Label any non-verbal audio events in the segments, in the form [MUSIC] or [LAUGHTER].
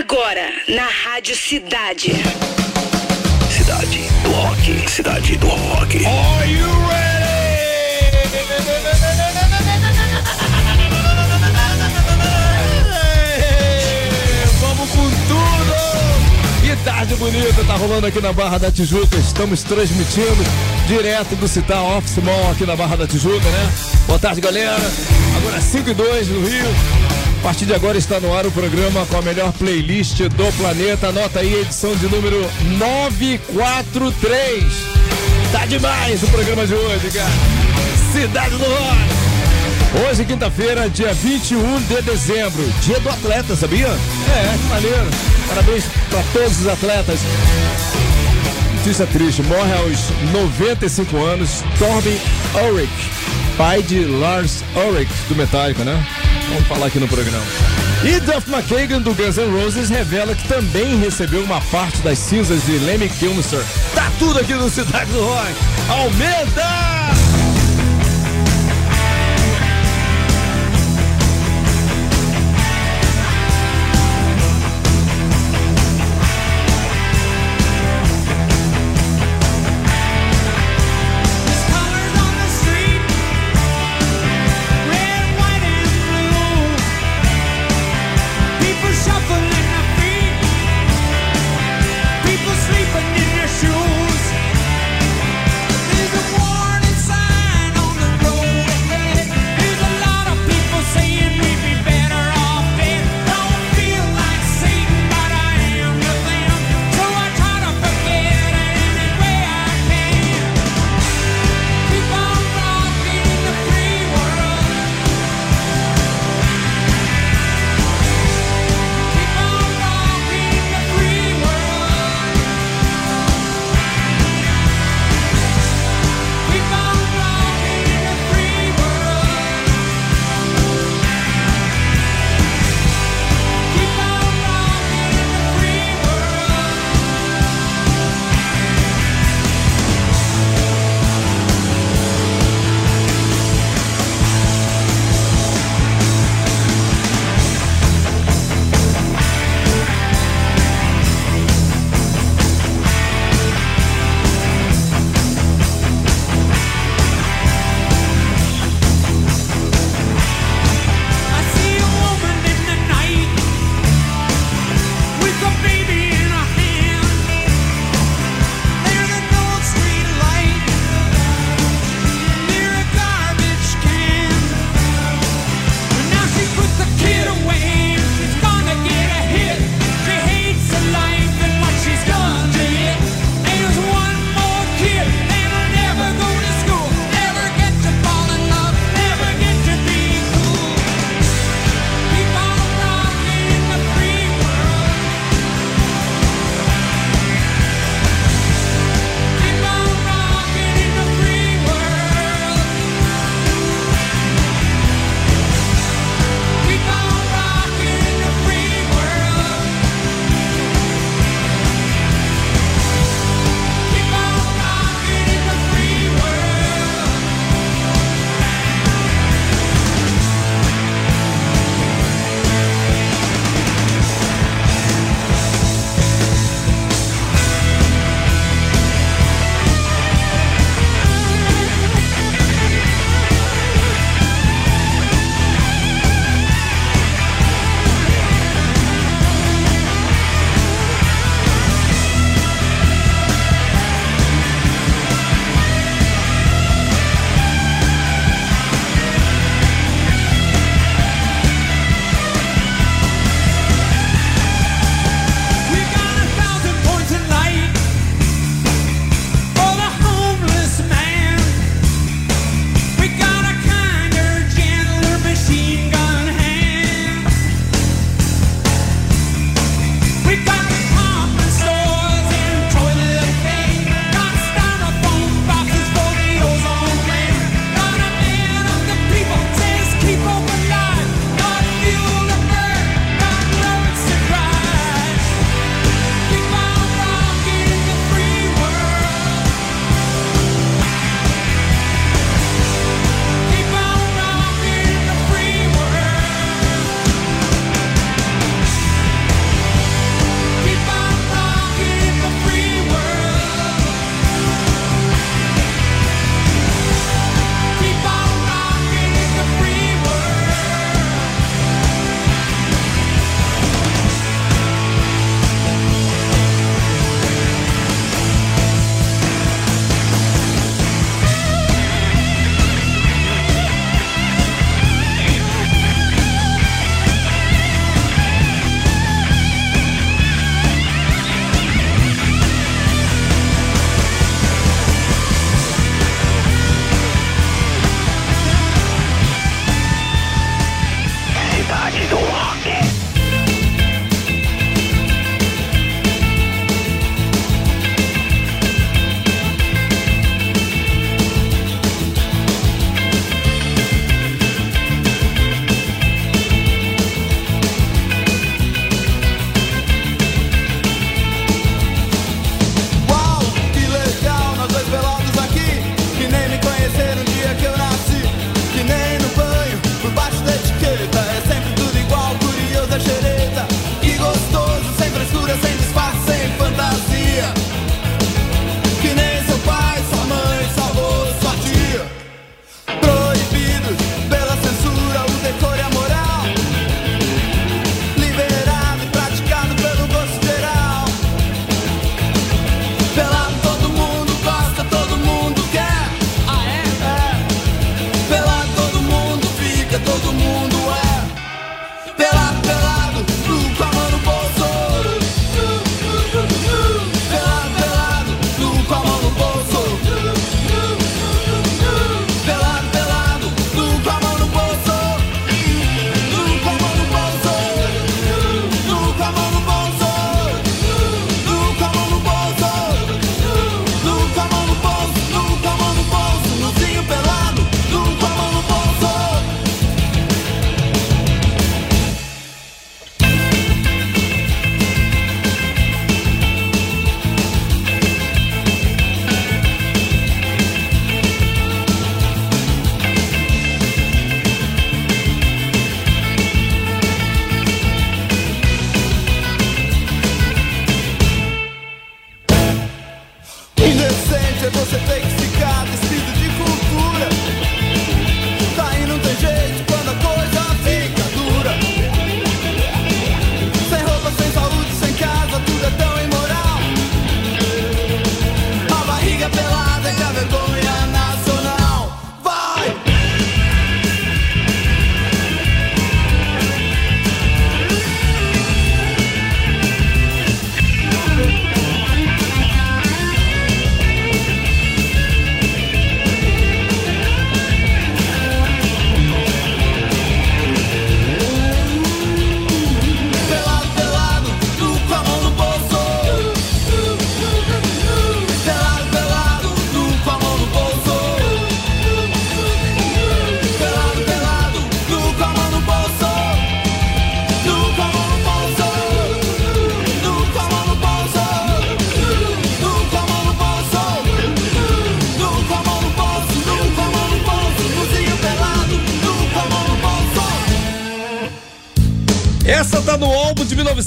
Agora, na Rádio Cidade. Cidade do Rock. Cidade do Rock. Are you ready? Vamos com tudo! Que tarde bonita tá rolando aqui na Barra da Tijuca. Estamos transmitindo direto do Citar Office Mall aqui na Barra da Tijuca, né? Boa tarde, galera. Agora 5 e 2 no Rio. A partir de agora está no ar o programa com a melhor playlist do planeta. Anota aí edição de número 943. Tá demais o programa de hoje, cara. Cidade do Rock. Hoje, quinta-feira, dia 21 de dezembro. Dia do atleta, sabia? É, que maneiro. Parabéns para todos os atletas. Notícia triste, morre aos 95 anos Torben Ulrich, pai de Lars Ulrich do Metallica, né? Vamos falar aqui no programa. E Duff McKagan do Guns N' Roses revela que também recebeu uma parte das cinzas de Lemmy Kilmister. Tá tudo aqui no Cidade do Rock. Aumenta!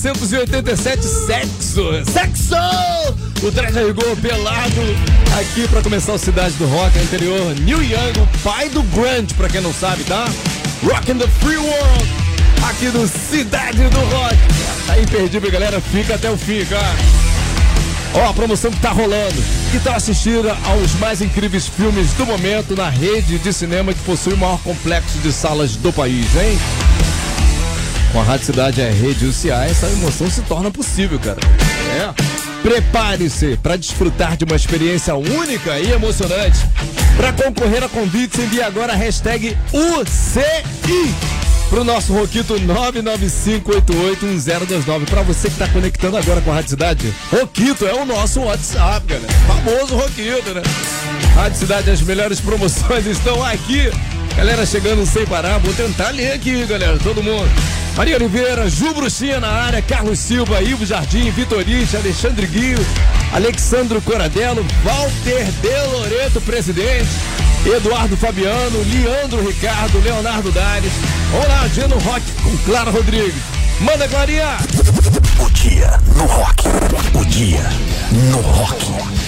1987, Sexo. Sexo! O Dredd ligou pelado aqui pra começar o Cidade do Rock anterior. Neil Young, o pai do grunge, pra quem não sabe, tá? Rockin' the Free World, aqui no Cidade do Rock. Tá imperdível, galera. Fica até o fim, cara. Ó, a promoção que tá rolando. Que tal assistir aos mais incríveis filmes do momento na rede de cinema que possui o maior complexo de salas do país, hein? Com a Rádio Cidade a rede UCA, essa emoção se torna possível, cara. É. Prepare-se para desfrutar de uma experiência única e emocionante. Para concorrer a convites, envie agora a hashtag UCI pro nosso Roquito 995881029. Para você que tá conectando agora com a Rádio Cidade, Roquito é o nosso WhatsApp, galera. Famoso Roquito, né? Rádio Cidade, as melhores promoções estão aqui. Galera chegando sem parar, vou tentar ler aqui, galera, todo mundo. Maria Oliveira, Ju Bruxinha na área, Carlos Silva, Ivo Jardim, Vitorite, Alexandre Guio, Alexandro Coradello, Walter De Loreto, presidente, Eduardo Fabiano, Leandro Ricardo, Leonardo Dares. Vamos lá, dia no rock com Clara Rodrigues. Manda, Clarinha! O dia no rock. O dia no rock.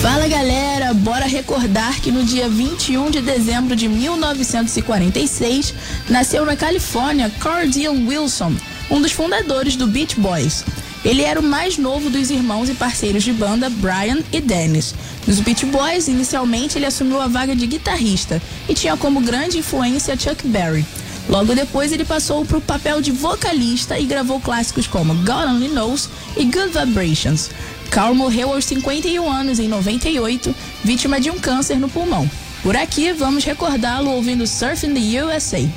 Fala galera, bora recordar que no dia 21 de dezembro de 1946 nasceu na Califórnia Cordial Wilson, um dos fundadores do Beach Boys. Ele era o mais novo dos irmãos e parceiros de banda Brian e Dennis. Nos Beach Boys, inicialmente ele assumiu a vaga de guitarrista e tinha como grande influência Chuck Berry. Logo depois ele passou para o papel de vocalista e gravou clássicos como God Only Knows e Good Vibrations. Carl morreu aos 51 anos em 98, vítima de um câncer no pulmão. Por aqui, vamos recordá-lo ouvindo Surfing the USA.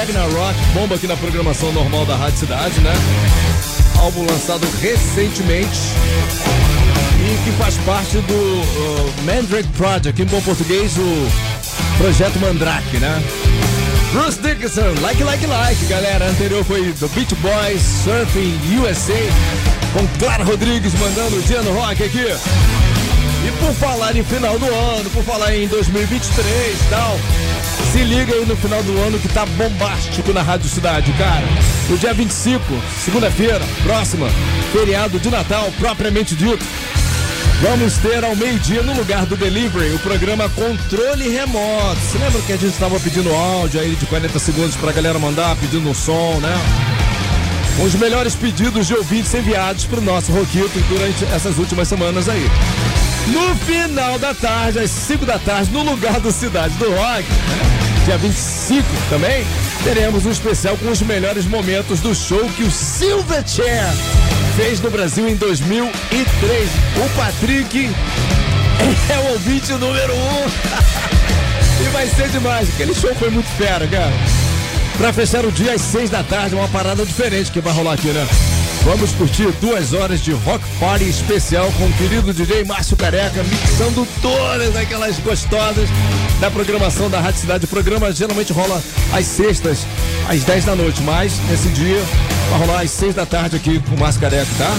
Ragnarok, bomba aqui na programação normal da Rádio Cidade, né? Álbum lançado recentemente e que faz parte do uh, Mandrake Project, em bom português, o Projeto Mandrake, né? Bruce Dickinson, Like Like Like, galera. Anterior foi do Beach Boys, Surfing USA, com Clara Rodrigues mandando o dia no rock aqui. E por falar em final do ano, por falar em 2023 e tal, se liga aí no final do ano que tá bombástico na Rádio Cidade, cara. No dia 25, segunda-feira, próxima, feriado de Natal, propriamente dito. Vamos ter ao meio-dia, no lugar do delivery, o programa Controle Remoto. Você lembra que a gente estava pedindo áudio aí de 40 segundos pra galera mandar, pedindo um som, né? Os melhores pedidos de ouvintes enviados pro nosso Roquito durante essas últimas semanas aí. No final da tarde, às 5 da tarde, no lugar do Cidade do Rock, dia 25 também, teremos um especial com os melhores momentos do show que o Silverchair fez no Brasil em 2003. O Patrick é o ouvinte número um. [LAUGHS] e vai ser demais. Aquele show foi muito fera, cara. Pra fechar o dia às seis da tarde, uma parada diferente que vai rolar aqui, né? Vamos curtir duas horas de rock party especial com o querido DJ Márcio Careca, mixando todas aquelas gostosas da programação da Rádio Cidade. O programa geralmente rola às sextas, às 10 da noite, mas nesse dia vai rolar às 6 da tarde aqui com o Márcio Careca, tá?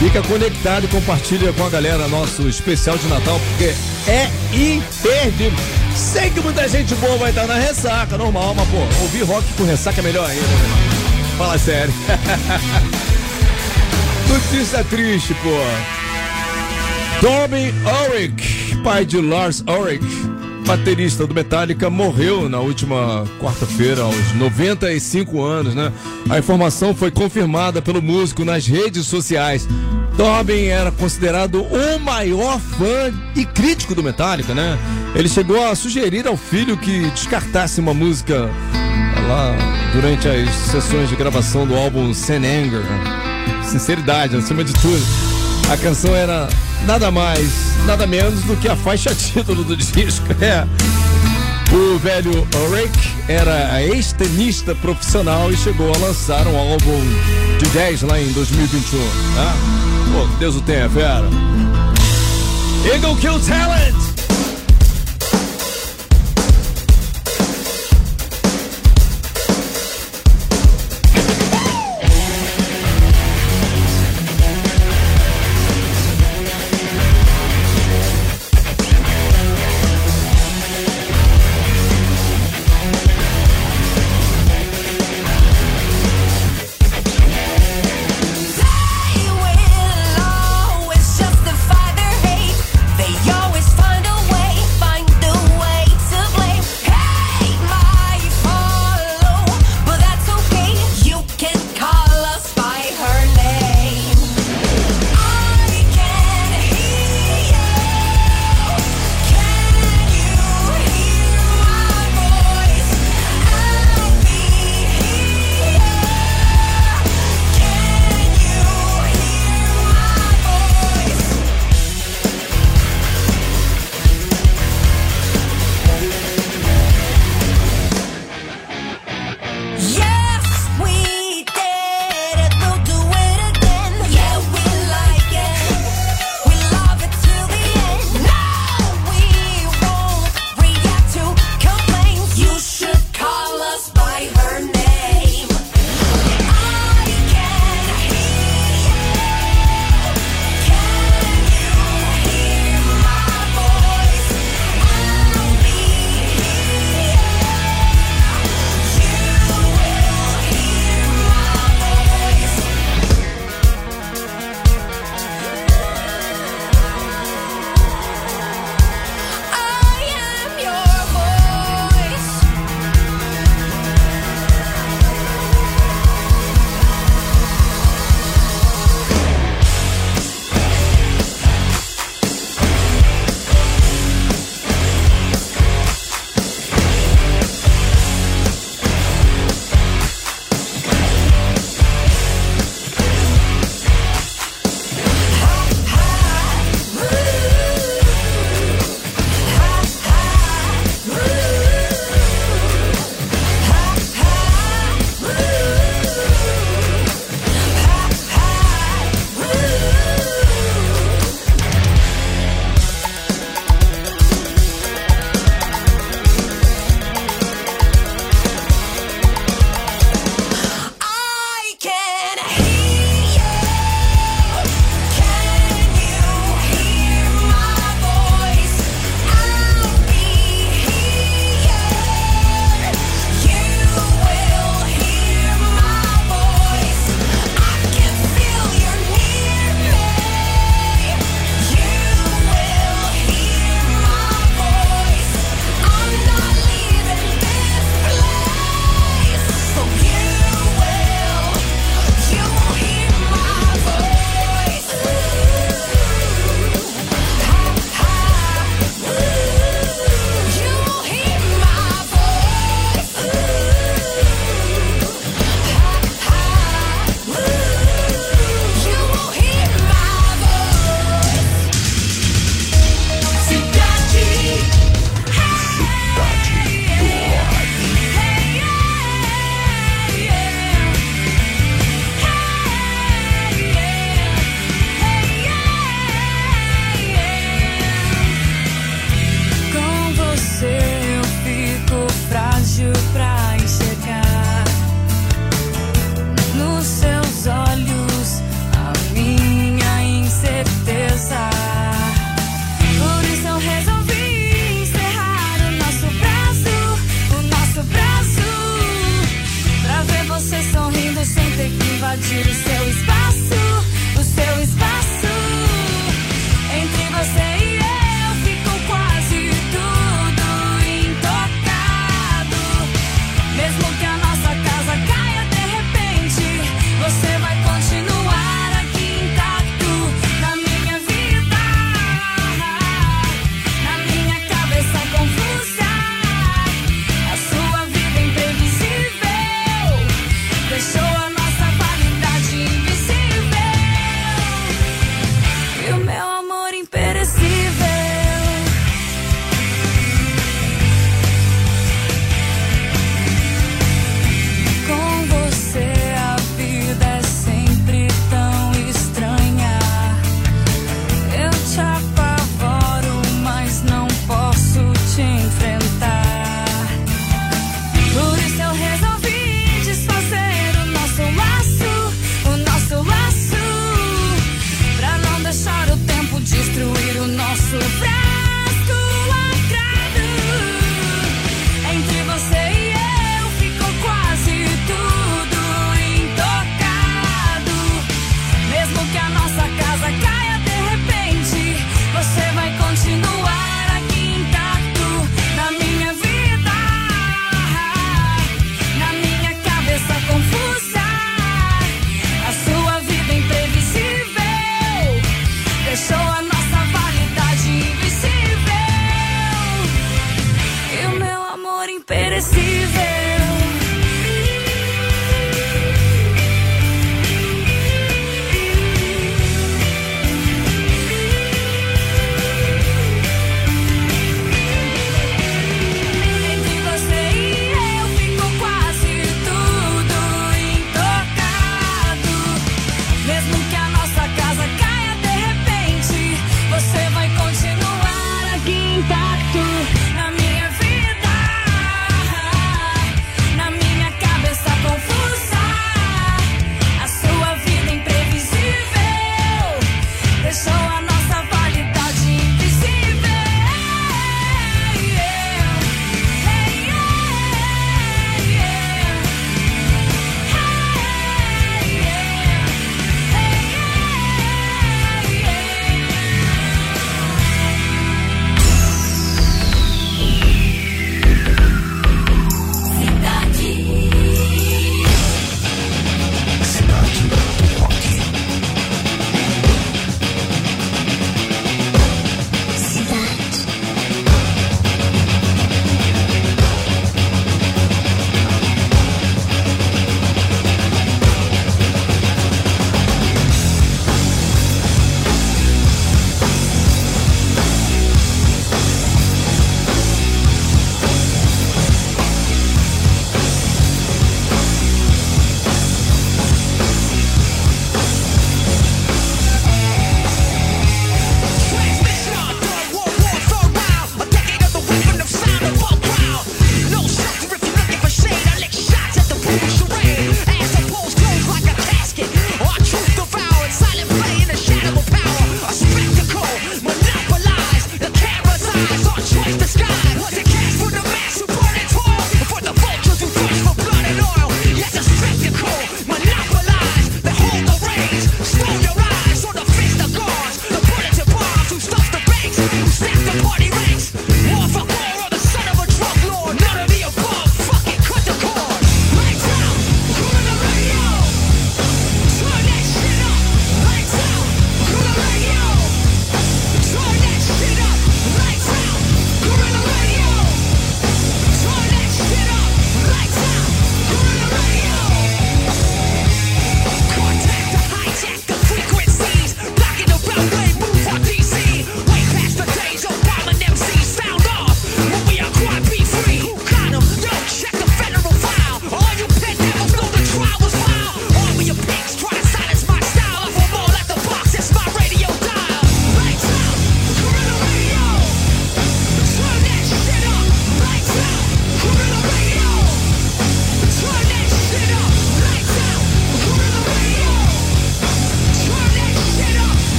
Fica conectado e compartilha com a galera nosso especial de Natal, porque é imperdível. Sei que muita gente boa vai estar na ressaca, normal, mas pô, ouvir rock com ressaca é melhor ainda, né? Fala sério. [LAUGHS] Notícia triste, pô. Tommy Ulrich, pai de Lars Ulrich, baterista do Metallica, morreu na última quarta-feira, aos 95 anos, né? A informação foi confirmada pelo músico nas redes sociais. Tobin era considerado o maior fã e crítico do Metallica, né? Ele chegou a sugerir ao filho que descartasse uma música lá durante as sessões de gravação do álbum Sen Anger. Sinceridade, acima de tudo. A canção era nada mais, nada menos do que a faixa [LAUGHS] título do disco. É. O velho Rick era ex-tenista profissional e chegou a lançar um álbum de 10 lá em 2021. Tá? Pô, Deus o tenha, fera. Eagle Kill Talent!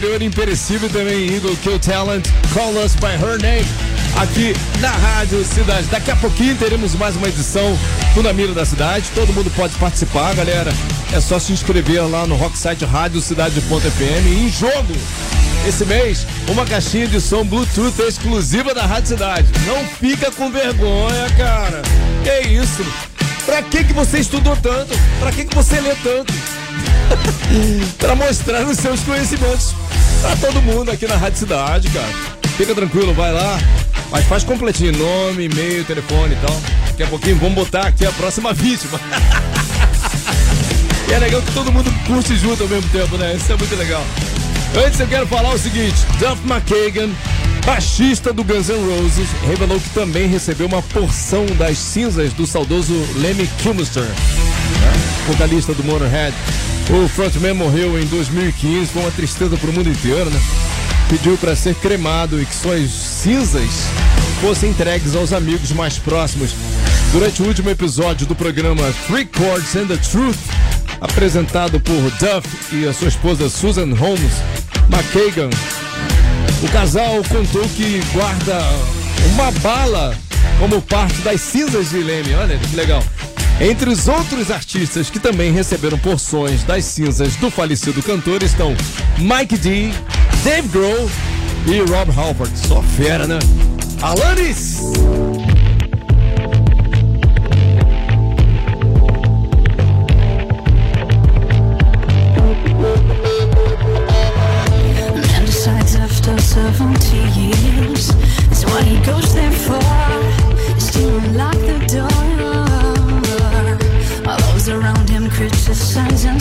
anterior, imperecível também, Eagle Kill Talent, Call Us By Her Name, aqui na Rádio Cidade. Daqui a pouquinho teremos mais uma edição do Na Mira da Cidade. Todo mundo pode participar, galera. É só se inscrever lá no Rocksite Rádio Cidade.fm em jogo. Esse mês, uma caixinha de som Bluetooth exclusiva da Rádio Cidade. Não fica com vergonha, cara. Que isso? Pra que, que você estudou tanto? Pra que, que você lê tanto? [LAUGHS] para mostrar os seus conhecimentos pra todo mundo aqui na Rádio Cidade, cara. Fica tranquilo, vai lá. Mas faz completinho, nome, e-mail, telefone e tal. Daqui a pouquinho vamos botar aqui a próxima vítima. [LAUGHS] E é legal que todo mundo curte junto ao mesmo tempo, né? Isso é muito legal. Antes eu quero falar o seguinte: Duff McKagan, baixista do Guns N' Roses, revelou que também recebeu uma porção das cinzas do saudoso Lemmy Kilmister, né? vocalista do Motorhead. O frontman morreu em 2015, foi uma tristeza pro mundo inteiro, né? Pediu para ser cremado e que suas cinzas fossem entregues aos amigos mais próximos. Durante o último episódio do programa Three Chords and the Truth, apresentado por Duff e a sua esposa Susan Holmes McKagan, o casal contou que guarda uma bala como parte das cinzas de Lemmy. Olha que legal. Entre os outros artistas que também receberam porções das cinzas do falecido cantor estão Mike D, Dave Grohl e Rob Halford. Só fera, né? Alanis! Man decides after 70 years is what he goes there for.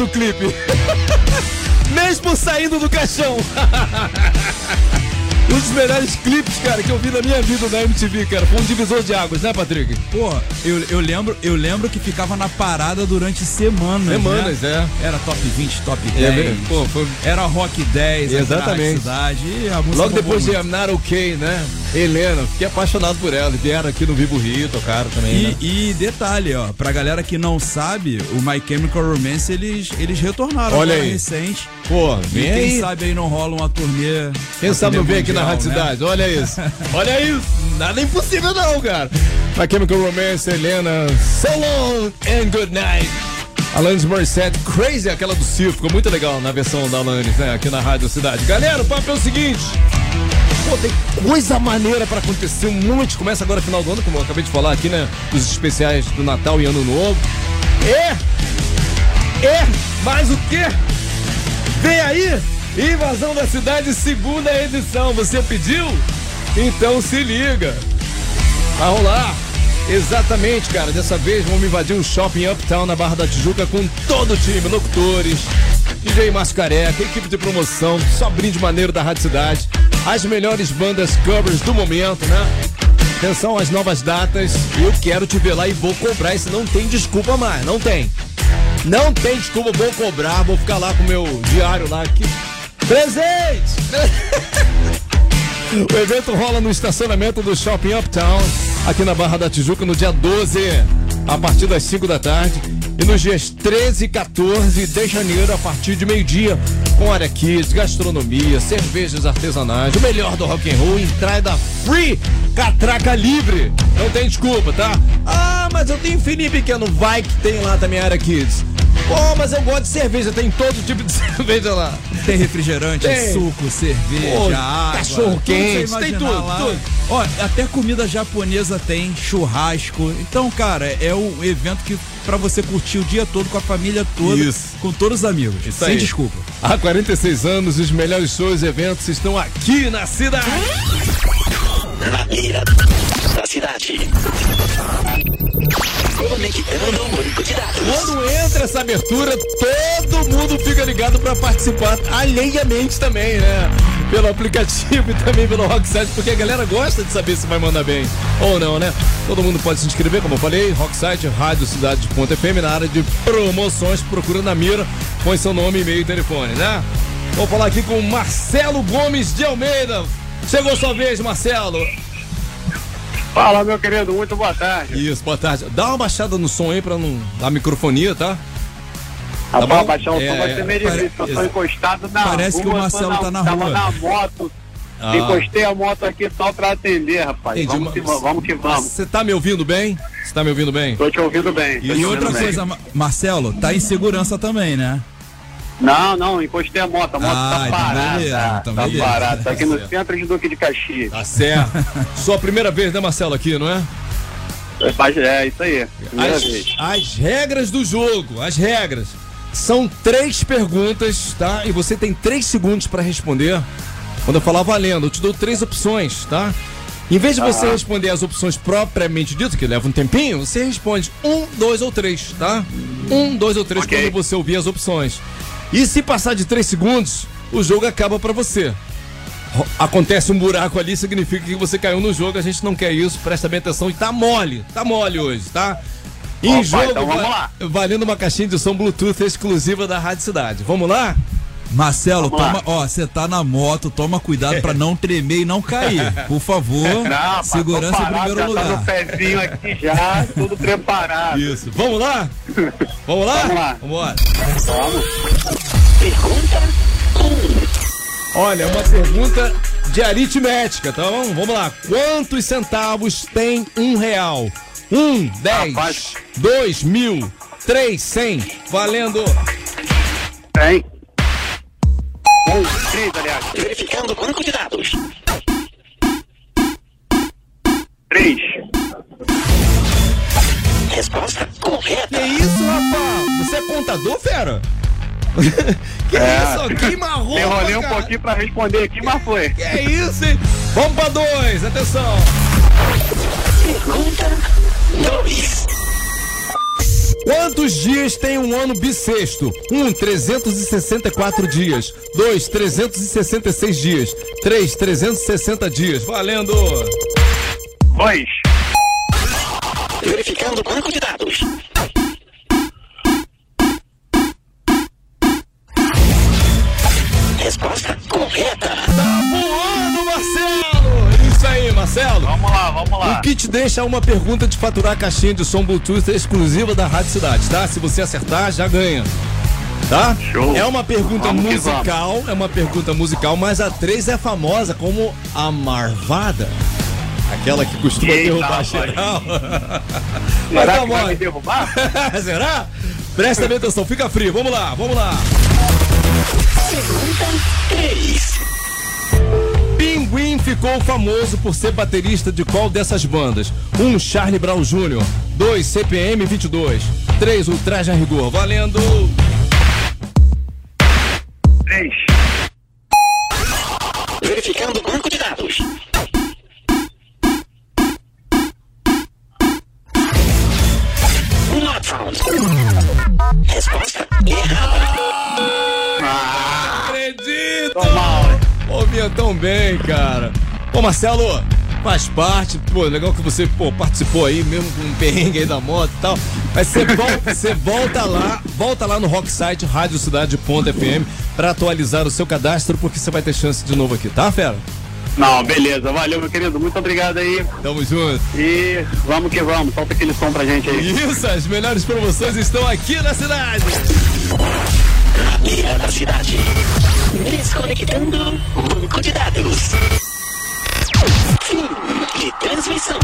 do clipe. [LAUGHS] Mesmo saindo do caixão. [LAUGHS] Um dos melhores clipes, cara, que eu vi na minha vida na MTV, cara. Foi um divisor de águas, né, Patrick? Pô, eu, eu lembro, eu lembro que ficava na parada durante semanas. Semanas, né? é. Era top 20, top 10. É? Pô, foi- Era rock 10, aqui na Exatamente. Cidade, Logo depois de. I'm Not Okay, né? Helena, fiquei apaixonado por ela. Vieram aqui no Vivo Rio, tocaram também. né? E, e detalhe, ó, pra galera que não sabe, o My Chemical Romance, eles, eles retornaram Olha aí. recente. Pô, E vem quem aí. sabe aí não rola uma turnê. Quem uma sabe não turnê vem aqui na Rádio né? Cidade? Olha isso. [LAUGHS] Olha isso. Nada impossível não, cara. My Chemical Romance, Helena, So Long and Good Night. Alanis Morissette, Crazy, aquela do circo. Ficou muito legal na versão da Alanis, né? Aqui na Rádio Cidade. Galera, o papo é o seguinte. Pô, tem coisa maneira pra acontecer, um monte. Começa agora final do ano, como eu acabei de falar aqui, né? Os especiais do Natal e Ano Novo. É! É! Mais o quê? Vem aí! Invasão da Cidade, segunda edição. Você pediu? Então se liga. Vai rolar. Exatamente, cara. Dessa vez vamos invadir um shopping uptown na Barra da Tijuca com todo o time, locutores, DJ Márcio Careca, equipe de promoção, só brinde maneiro da Rádio Cidade, as melhores bandas covers do momento, né? Atenção às novas datas. Eu quero te ver lá e vou cobrar. Isso não tem desculpa mais, não tem. Não tem desculpa, vou cobrar, vou ficar lá com o meu diário lá aqui. Presente! [LAUGHS] O evento rola no estacionamento do Shopping Uptown, aqui na Barra da Tijuca, no dia 12, a partir das 5 da tarde. E nos dias 13 e 14 de janeiro, a partir de meio-dia, com área kids, gastronomia, cervejas artesanais, o melhor do rock and roll, entrada free, catraca livre. Não tem desculpa, tá? Ah, mas eu tenho filhinho pequeno, vai que tem lá também área kids. Pô, mas eu gosto de cerveja, tem todo tipo de [LAUGHS] cerveja lá. Tem refrigerante, Tem. suco, cerveja, Pô, água. cachorro quente, tem tudo, lá. tudo. Ó, até comida japonesa tem, churrasco. Então, cara, é o evento que pra você curtir o dia todo com a família toda, Isso. com todos os amigos. Isso sem aí. desculpa. Há 46 anos, os melhores shows e eventos estão aqui na cidade. Na mira da cidade. Quando entra essa abertura, todo mundo fica ligado pra participar alheiamente também, né? Pelo aplicativo e também pelo Rocksite, porque a galera gosta de saber se vai mandar bem ou não, né? Todo mundo pode se inscrever, como eu falei, Rocksite, Rádio Cidade Ponto FM, na área de promoções, procura na mira, põe seu nome, e-mail e telefone, né? Vou falar aqui com Marcelo Gomes de Almeida. Chegou sua vez, Marcelo. Fala, meu querido, muito boa tarde. Isso, boa tarde. Dá uma baixada no som aí pra não. A microfonia, tá? Rapaz, bom? baixar o É, som vai é, ser meio difícil. Eu tô encostado na Parece rua. que o Marcelo tá na Tava rua. na moto. Ah. Encostei a moto aqui só pra atender, rapaz. Entendi, Vamos que, vamos que vamos. Você tá me ouvindo bem? Você tá me ouvindo bem? Tô te ouvindo bem. E ouvindo outra bem. coisa, Ma- Marcelo, tá em segurança também, né? Não, não, encostei a moto. A moto Ah, tá então parada. beleza, então tá beleza. parada. Tá aqui no certo. centro de Duque de Caxias. Tá certo. [LAUGHS] Sua primeira vez, né, Marcelo, aqui, não é? É isso aí. Primeira As, vez. as regras do jogo, as regras. São três perguntas, tá? E você tem três segundos pra responder. Quando eu falar valendo, eu te dou três opções, tá? Em vez de você responder as opções propriamente ditas, que leva um tempinho, você responde um, dois ou três, tá? Um, dois ou três Ok. quando você ouvir as opções. E se passar de três segundos, o jogo acaba pra você. Acontece um buraco ali, significa que você caiu no jogo, a gente não quer isso, presta bem atenção e tá mole, tá mole hoje, tá? Em Opa, jogo, então vamos va- lá. valendo uma caixinha de som Bluetooth exclusiva da Rádio Cidade. Vamos lá? Marcelo, toma, ó, você tá na moto, toma cuidado pra não tremer e não cair. Por favor, Não, segurança em parado, primeiro já Tá no lugar. pezinho aqui já, tudo preparado. Isso. Vamos lá? Vamos lá? Vamos lá. Vamos. Pergunta Olha, uma pergunta de aritmética, tá bom? Vamos lá. Quantos centavos tem um real? Um, dez, Rapaz. dois mil, três, cem. Valendo. Tem. Um, três, aliás. verificando o banco de dados. Três. Resposta correta. Que isso, rapaz? Você é contador, fera? [LAUGHS] que É. isso? Queima a roupa, Enrolei um pouquinho pra responder aqui, mas foi. Que é isso, hein? Vamos pra dois, atenção. Pergunta 2. Quantos dias tem um ano bissexto? 1. Um, 364 dias. 2. 366 dias. 3. 360 dias. Valendo! Dois. Verificando o banco de dados. Vamos lá. O que te deixa uma pergunta de faturar a caixinha de som Bluetooth exclusiva da Rádio Cidade, tá? Se você acertar, já ganha. Tá? Show. É uma pergunta Vamos musical, é uma pergunta musical, mas a 3 é famosa como a Marvada. Aquela que costuma Eita, derrubar rapaz. geral. [LAUGHS] Mas Será tá que vai bom. me derrubar? [LAUGHS] Será? Presta bem atenção, fica frio. Vamos lá, vamos lá. Pergunta 3. Pinguim ficou famoso por ser baterista de qual dessas bandas? 1. Um, Charlie Brown Jr. 2. CPM 22. 3. Ultraje a Rigor. Valendo! Três. Verificando o banco de dados. Not found. Resposta errada. Pô, vinha tão bem, cara. Ô, Marcelo, faz parte. Pô, legal que você pô, participou aí, mesmo com um perrengue aí da moto e tal. Mas você volta, [LAUGHS] você volta lá, volta lá no Rocksite Rádio Cidade Ponto FM pra atualizar o seu cadastro, porque você vai ter chance de novo aqui, tá, fera? Não, beleza. Valeu, meu querido. Muito obrigado aí. Tamo junto. E vamos que vamos. Solta aquele som pra gente aí. Isso, as melhores promoções estão aqui na cidade. Mira da cidade. Desconectando o banco de dados. Fim de transmissão.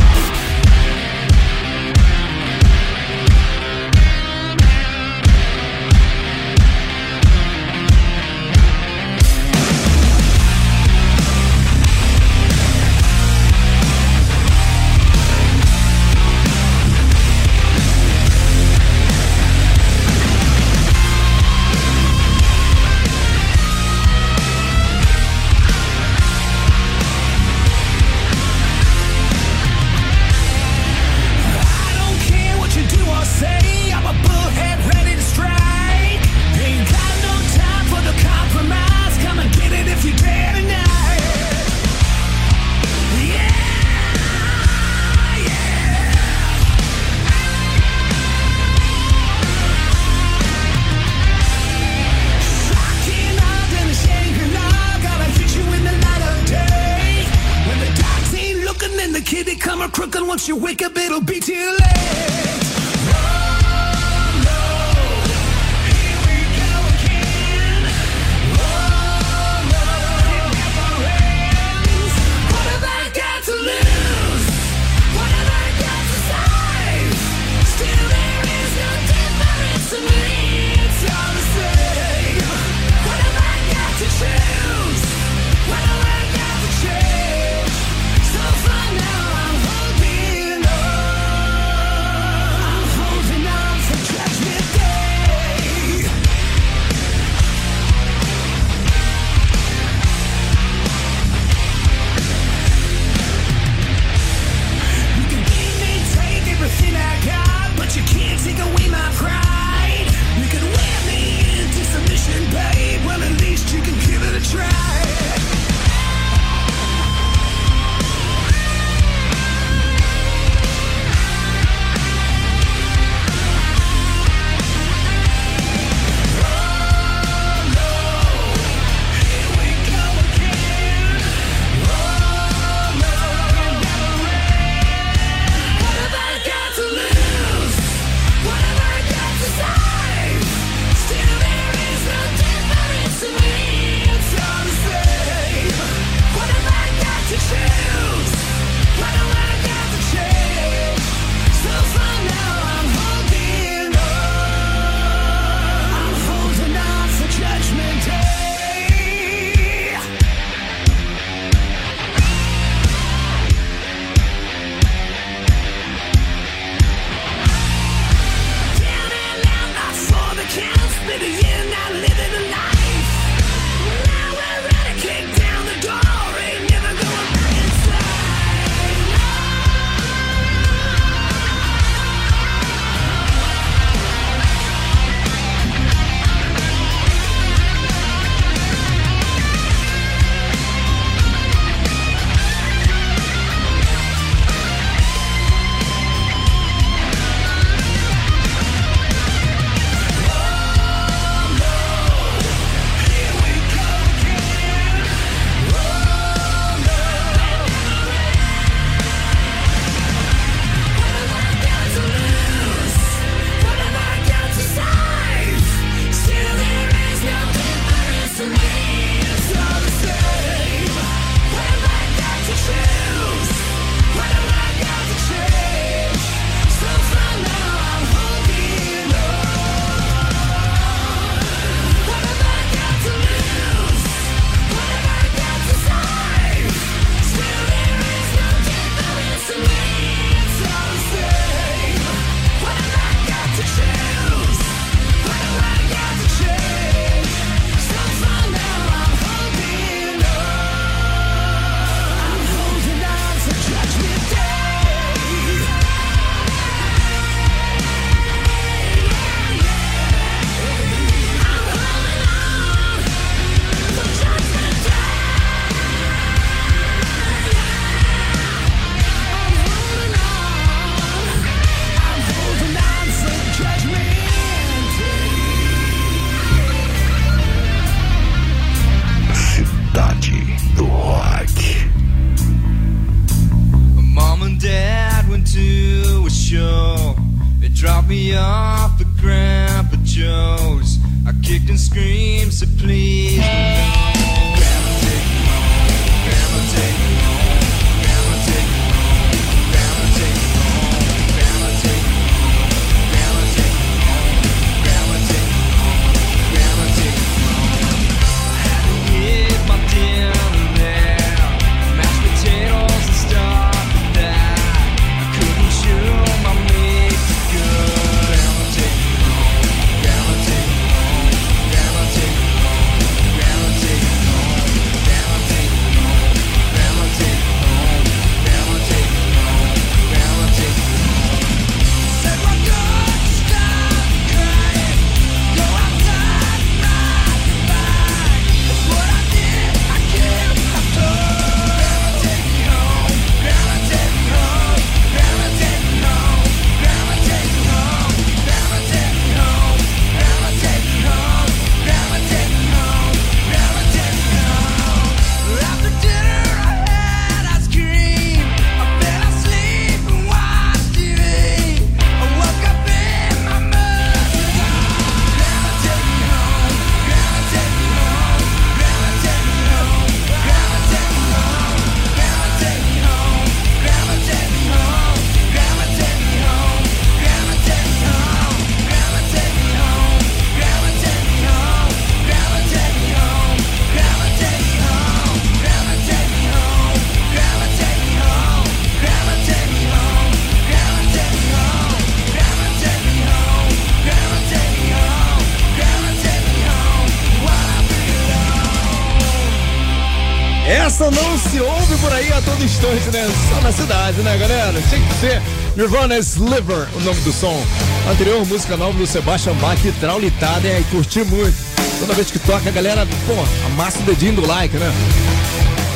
Instante, né? Só na cidade, né, galera? Tinha que ser Nirvana Sliver, o nome do som. Anterior música nova do Sebastian Bach, traulitada, e curti muito. Toda vez que toca, a galera, pô, amassa o dedinho do like, né?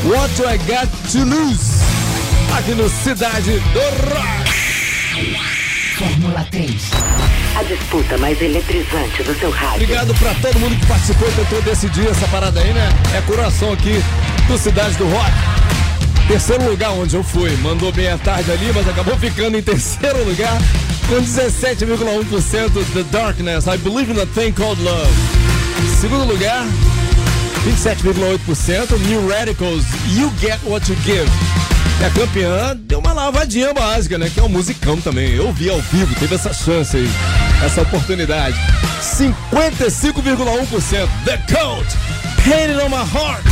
What do I got to lose? Aqui no Cidade do Rock. Fórmula 3. A disputa mais eletrizante do seu rádio. Obrigado pra todo mundo que participou e tentou decidir essa parada aí, né? É coração aqui do Cidade do Rock. Terceiro lugar onde eu fui. Mandou bem à tarde ali, mas acabou ficando em terceiro lugar com 17,1% The Darkness. I believe in a thing called love. Segundo lugar, 27,8% New Radicals. You get what you give. E a campeã deu uma lavadinha básica, né? Que é um musicão também. Eu vi ao vivo, teve essa chance aí, essa oportunidade. 55,1% The Cult. Painted on my heart.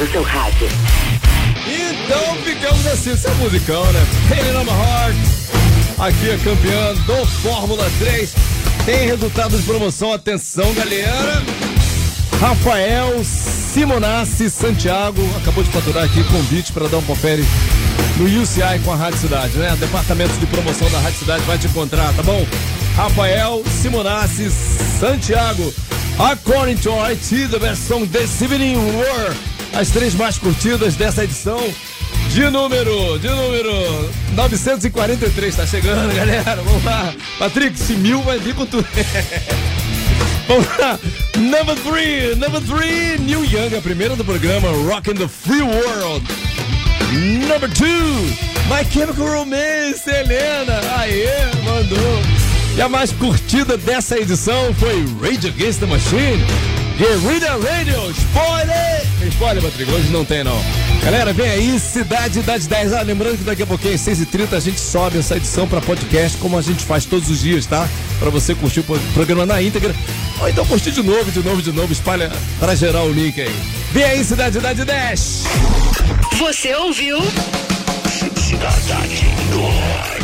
Do seu rádio. Então ficamos assim, é musicão, né? Pain heart. Aqui é campeão do Fórmula 3. Tem resultado de promoção, atenção galera. Rafael Simonassi Santiago acabou de faturar aqui convite para dar um confere no UCI com a Rádio Cidade, né? Departamento de promoção da Rádio Cidade vai te encontrar, tá bom? Rafael Simonassi Santiago. According to IT, the best song this evening were as três mais curtidas dessa edição de número, de número 943. Tá chegando, galera. Vamos lá. Patrick, se mil vai vir com tudo. [LAUGHS] Vamos lá. Number three, number three, New Young, a primeira do programa Rock in the Free World. Number two, My Chemical Romance, Helena. Aê, mandou. E a mais curtida dessa edição foi Rage Against the Machine. Guerrilla Radio, spoiler! Tem spoiler, Patrick? Hoje não tem, não. Galera, vem aí, Cidade das 10. Ah, lembrando que daqui a pouquinho, às 6h30, a gente sobe essa edição pra podcast, como a gente faz todos os dias, tá? Pra você curtir o pro- programa na íntegra. Ou então curtir de novo, de novo, de novo. Espalha pra gerar o link aí. Vem aí, Cidade das 10. Você ouviu? Cidade do.